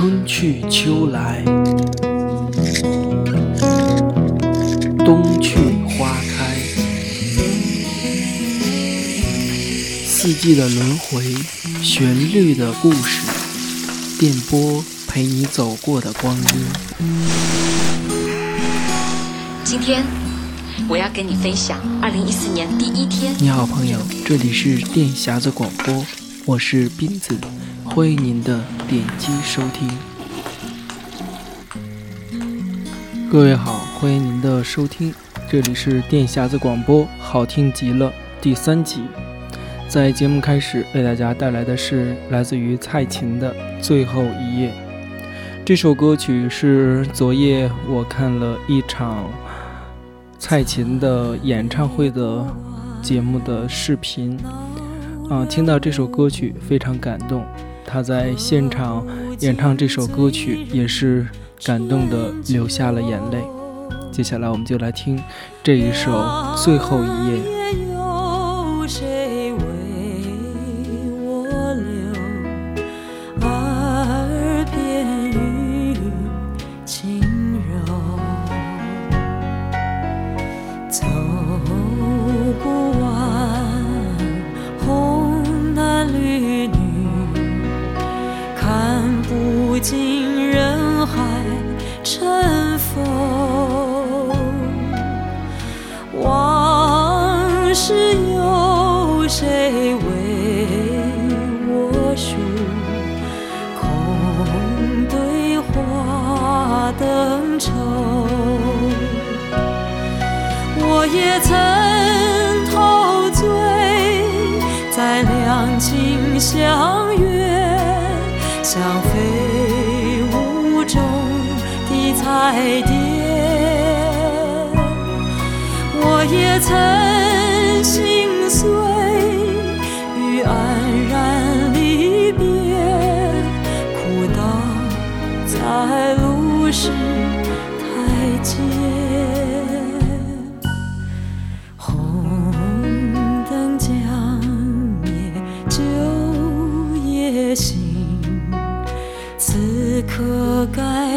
春去秋来，冬去花开，四季的轮回，旋律的故事，电波陪你走过的光阴。今天我要跟你分享二零一四年第一天。你好，朋友，这里是电匣子广播，我是斌子，欢迎您的点击收听。各位好，欢迎您的收听，这里是电匣子广播，好听极了第三集。在节目开始为大家带来的是来自于蔡琴的《最后一页》。这首歌曲是昨夜我看了一场蔡琴的演唱会的节目的视频，啊，听到这首歌曲非常感动。他在现场演唱这首歌曲也是感动的流下了眼泪。接下来我们就来听这一首《最后一页》。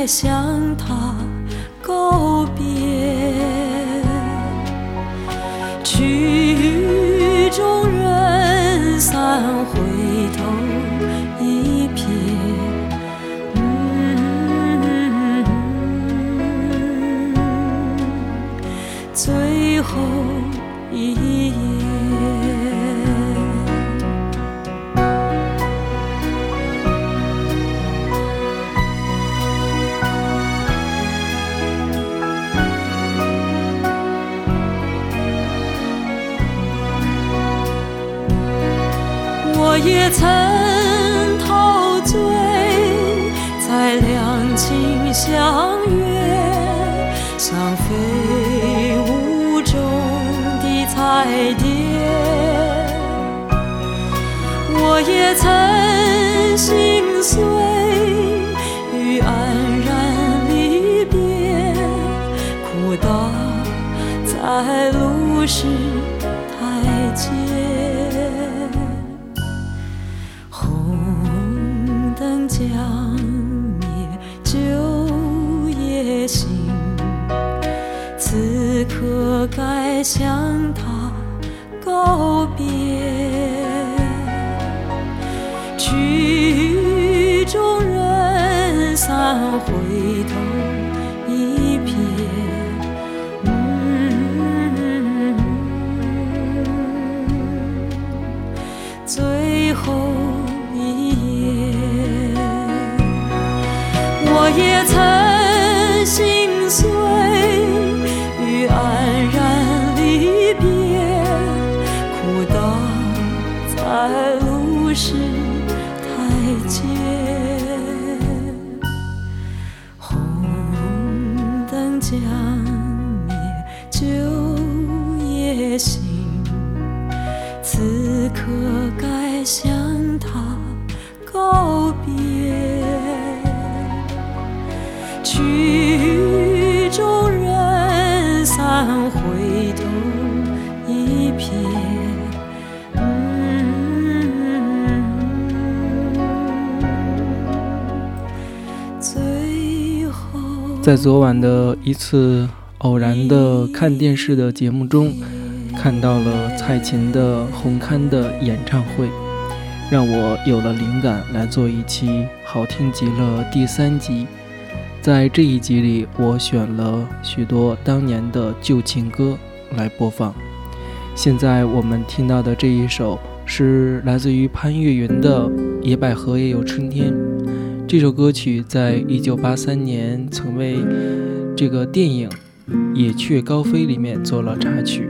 该向他我也曾陶醉在两情相悦、像飞舞中的彩蝶。我也曾心碎于黯然离别，哭倒在路是向他告别。曲终人散，回头曲终人散，回头一瞥，在昨晚的一次偶然的看电视的节目中，看到了蔡琴的红磡的演唱会，让我有了灵感来做一期好听极了第三集。在这一集里，我选了许多当年的旧情歌来播放。现在我们听到的这一首是来自于潘越云的《野百合也有春天》。这首歌曲在一九八三年曾为这个电影《野雀高飞》里面做了插曲。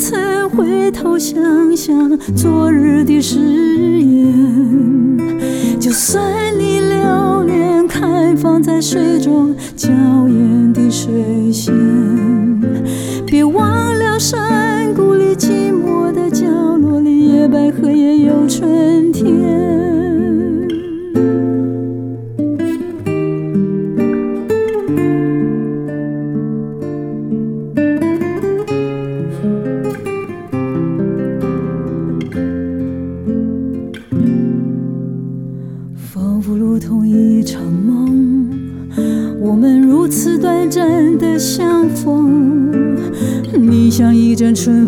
才回头想想昨日的誓言？就算你留恋开放在水中娇艳的水仙，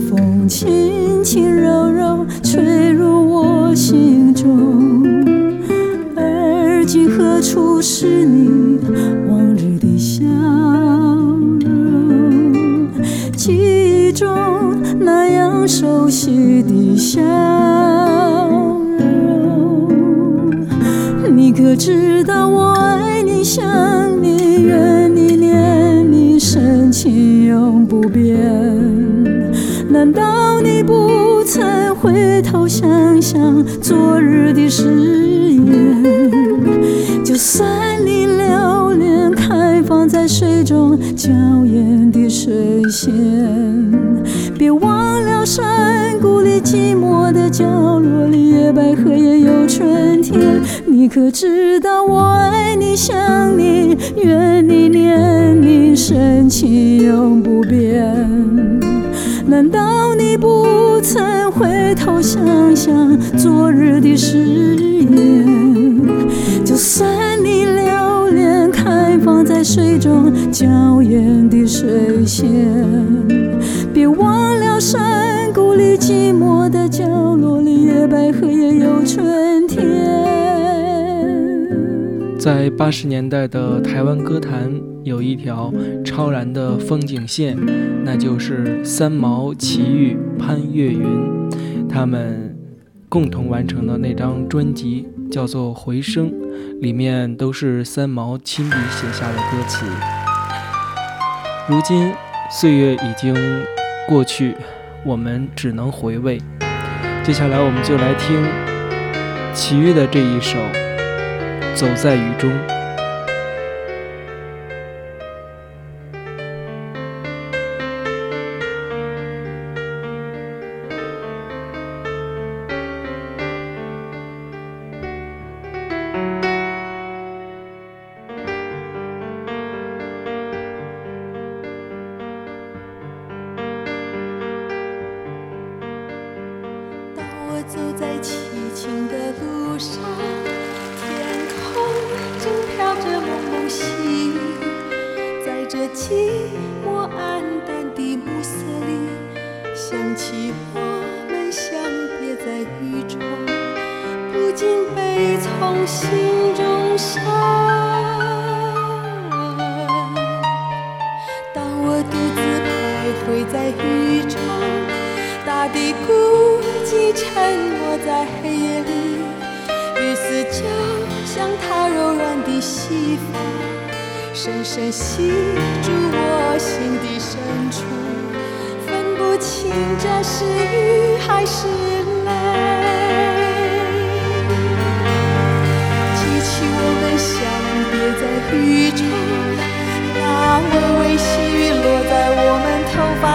风，轻轻柔柔吹入我心中。而今何处是你往日的笑容？记忆中那样熟悉的笑容。你可知道我爱你、想你、怨你、念你，深情永不变？难道你不曾回头想想昨日的誓言？就算你留恋开放在水中娇艳的水仙，别忘了山谷里寂寞的角落里，野百合也有春天。你可知道我爱你、想你、怨你、念你，深情永不变？难道你不曾回头想想昨日的誓言？就算你留恋开放在水中娇艳的水仙，别忘了山谷里寂寞的角落里，野百合也有春天。在八十年代的台湾歌坛，有一条超然的风景线，那就是三毛、齐豫、潘越云，他们共同完成的那张专辑叫做《回声》，里面都是三毛亲笔写下的歌词。如今岁月已经过去，我们只能回味。接下来我们就来听齐豫的这一首。走在雨中。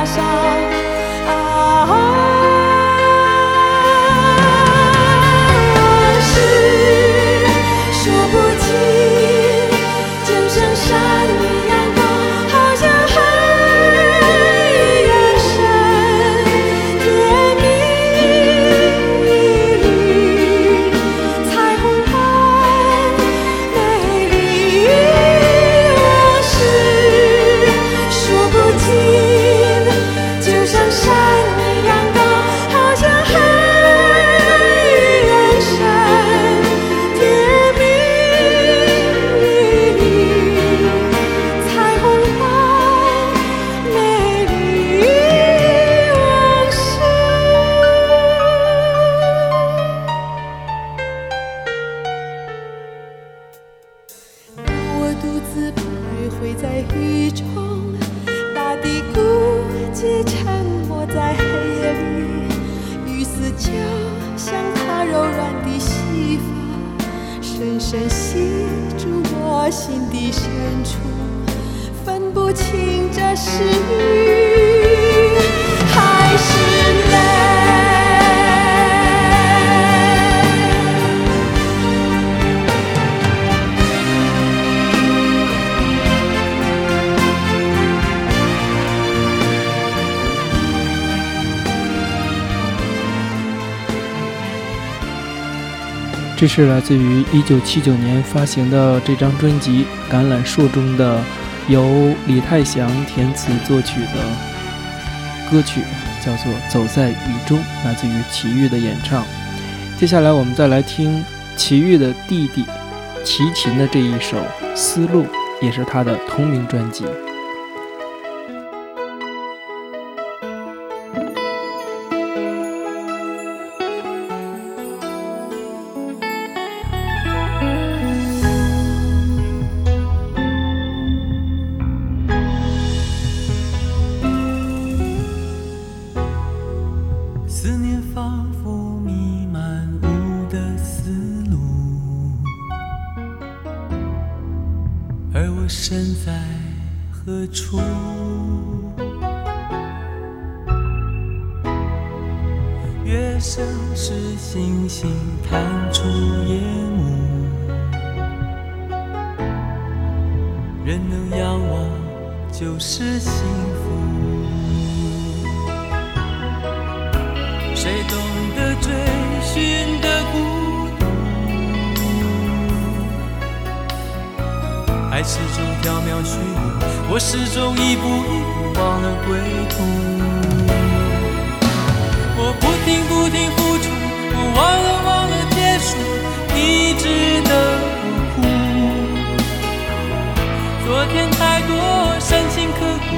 们这是来自于1979年发行的这张专辑《橄榄树》中的，由李泰祥填词作曲的歌曲，叫做《走在雨中》，来自于齐豫的演唱。接下来我们再来听齐豫的弟弟齐秦的这一首《丝路》，也是他的同名专辑。身在何处？月升时星星探出夜幕人能仰望就是幸福。始终飘渺虚无，我始终一步一步忘了归途。我不停不停付出，我忘了忘了结束，你值得我哭。昨天太多深情刻骨，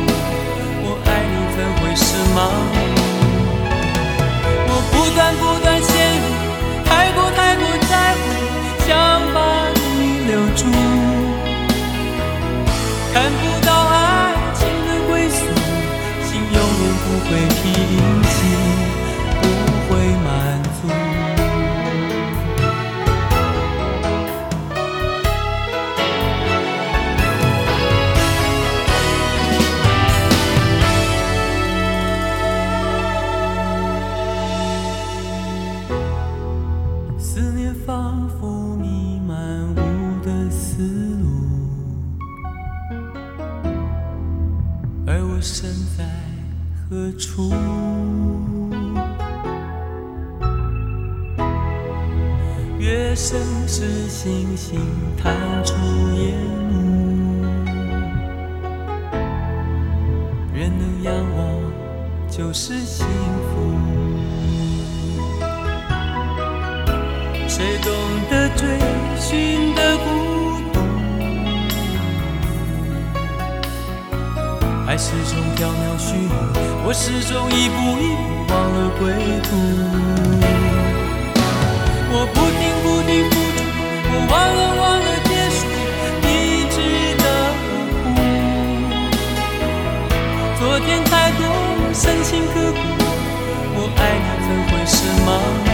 我爱你怎会是盲目？我不断不身在何处？月升时，星星探出夜幕。人能仰望，就是幸福。谁懂得追始终飘渺虚无，我始终一步一步忘了归途。我不停不停付出，我忘了忘了结束，一直的呼呼。昨天太多深情刻骨，我爱你怎会是盲目？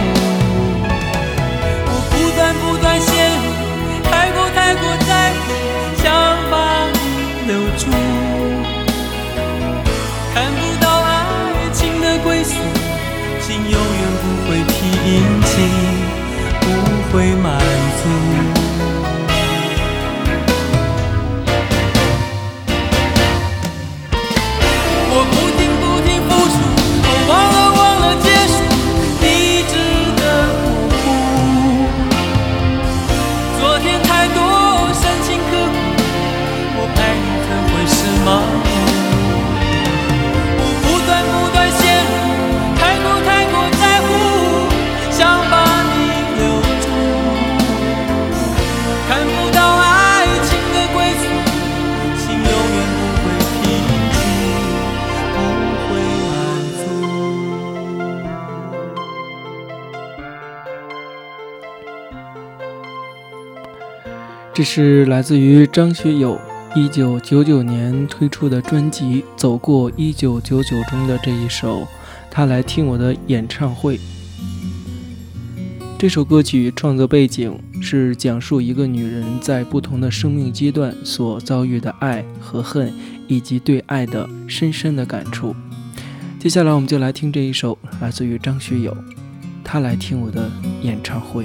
这是来自于张学友一九九九年推出的专辑《走过一九九九》中的这一首《他来听我的演唱会》。这首歌曲创作背景是讲述一个女人在不同的生命阶段所遭遇的爱和恨，以及对爱的深深的感触。接下来，我们就来听这一首来自于张学友，《他来听我的演唱会》。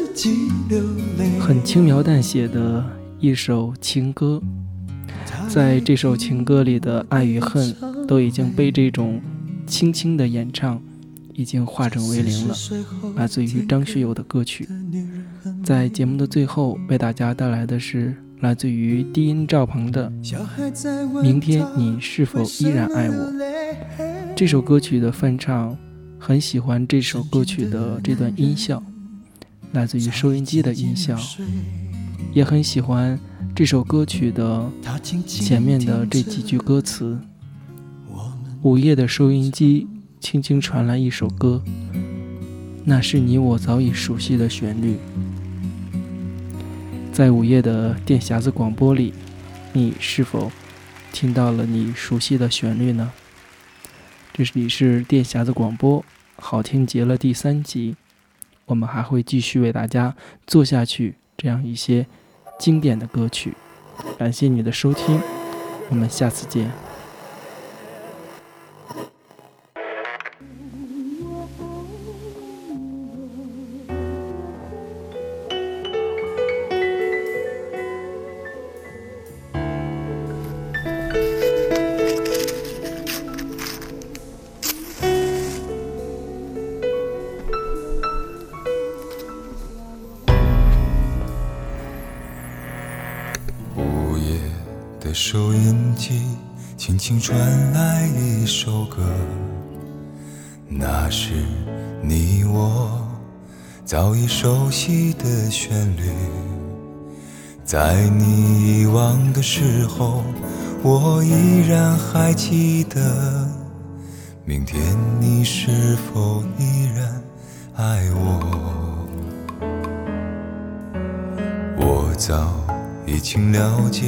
很轻描淡写的一首情歌，在这首情歌里的爱与恨都已经被这种轻轻的演唱已经化整为零了。来自于张学友的歌曲，在节目的最后为大家带来的是来自于低音赵鹏的《明天你是否依然爱我》这首歌曲的翻唱，很喜欢这首歌曲的这段音效。来自于收音机的音效，也很喜欢这首歌曲的前面的这几句歌词。午夜的收音机轻轻传来一首歌，那是你我早已熟悉的旋律。在午夜的电匣子广播里，你是否听到了你熟悉的旋律呢？这里是电匣子广播，好听极了第三集。我们还会继续为大家做下去这样一些经典的歌曲。感谢你的收听，我们下次见。轻轻传来一首歌，那是你我早已熟悉的旋律。在你遗忘的时候，我依然还记得。明天你是否依然爱我？我早已经了解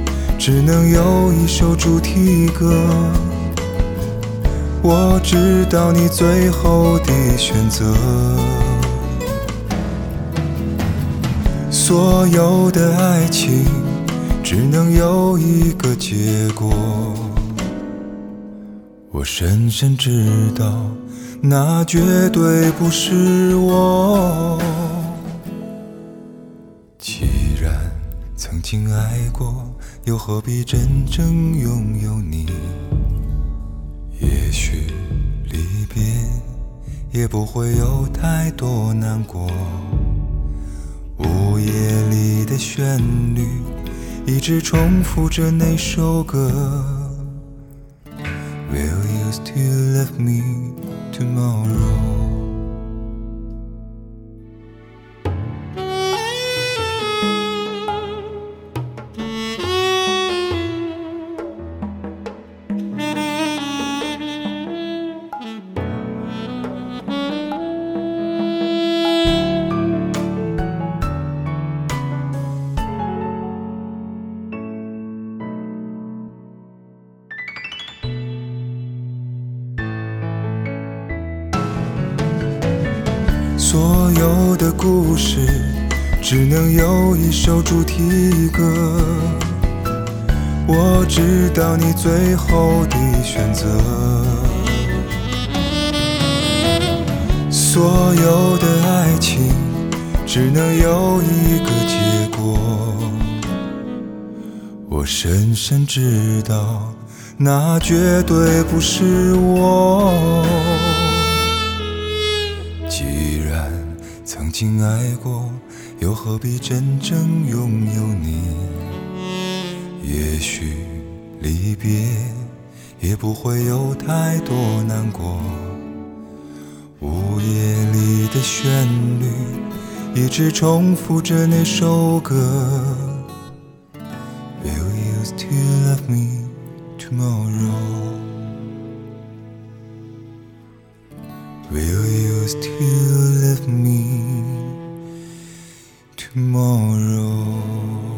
只能有一首主题歌。我知道你最后的选择。所有的爱情只能有一个结果。我深深知道，那绝对不是我。既然曾经爱过，又何必真正拥有你？也许离别也不会有太多难过。午夜里的旋律，一直重复着那首歌。Will you still love me tomorrow? 能有一首主题歌。我知道你最后的选择。所有的爱情只能有一个结果。我深深知道，那绝对不是我。既然曾经爱过，又何必真正拥有你？也许离别也不会有太多难过。午夜里的旋律，一直重复着那首歌。Will you still love me tomorrow? Will you still love me tomorrow?